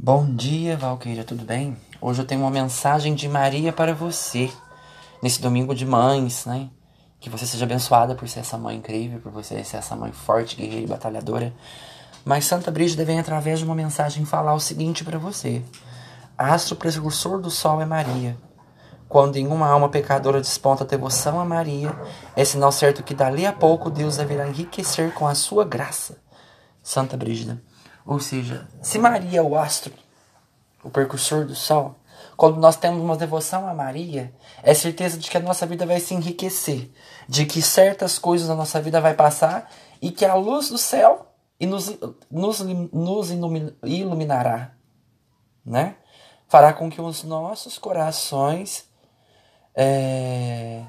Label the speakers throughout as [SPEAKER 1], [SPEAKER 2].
[SPEAKER 1] Bom dia, Valqueira, tudo bem? Hoje eu tenho uma mensagem de Maria para você, nesse domingo de mães, né? Que você seja abençoada por ser essa mãe incrível, por você ser essa mãe forte, guerreira e batalhadora. Mas Santa Brígida vem através de uma mensagem falar o seguinte para você: Astro precursor do sol é Maria. Quando em uma alma pecadora desponta a devoção a Maria, é sinal certo que dali a pouco Deus deverá enriquecer com a sua graça. Santa Brígida. Ou seja, se Maria é o astro, o percursor do sol, quando nós temos uma devoção a Maria, é certeza de que a nossa vida vai se enriquecer, de que certas coisas da nossa vida vai passar e que a luz do céu nos, nos, nos iluminará, né? Fará com que os nossos corações é,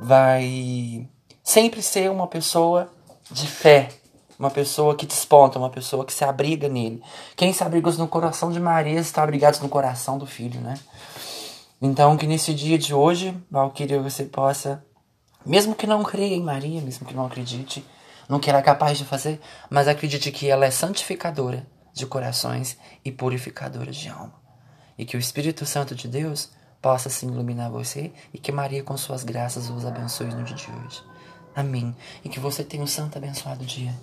[SPEAKER 1] vai sempre ser uma pessoa de fé, uma pessoa que desponta, uma pessoa que se abriga nele. Quem se abriga no coração de Maria está abrigado no coração do filho, né? Então, que nesse dia de hoje, Valquíria, você possa, mesmo que não creia em Maria, mesmo que não acredite no que ela é capaz de fazer, mas acredite que ela é santificadora de corações e purificadora de alma. E que o Espírito Santo de Deus possa se iluminar você e que Maria, com suas graças, os abençoe no dia de hoje. Amém. E que você tenha um santo abençoado dia.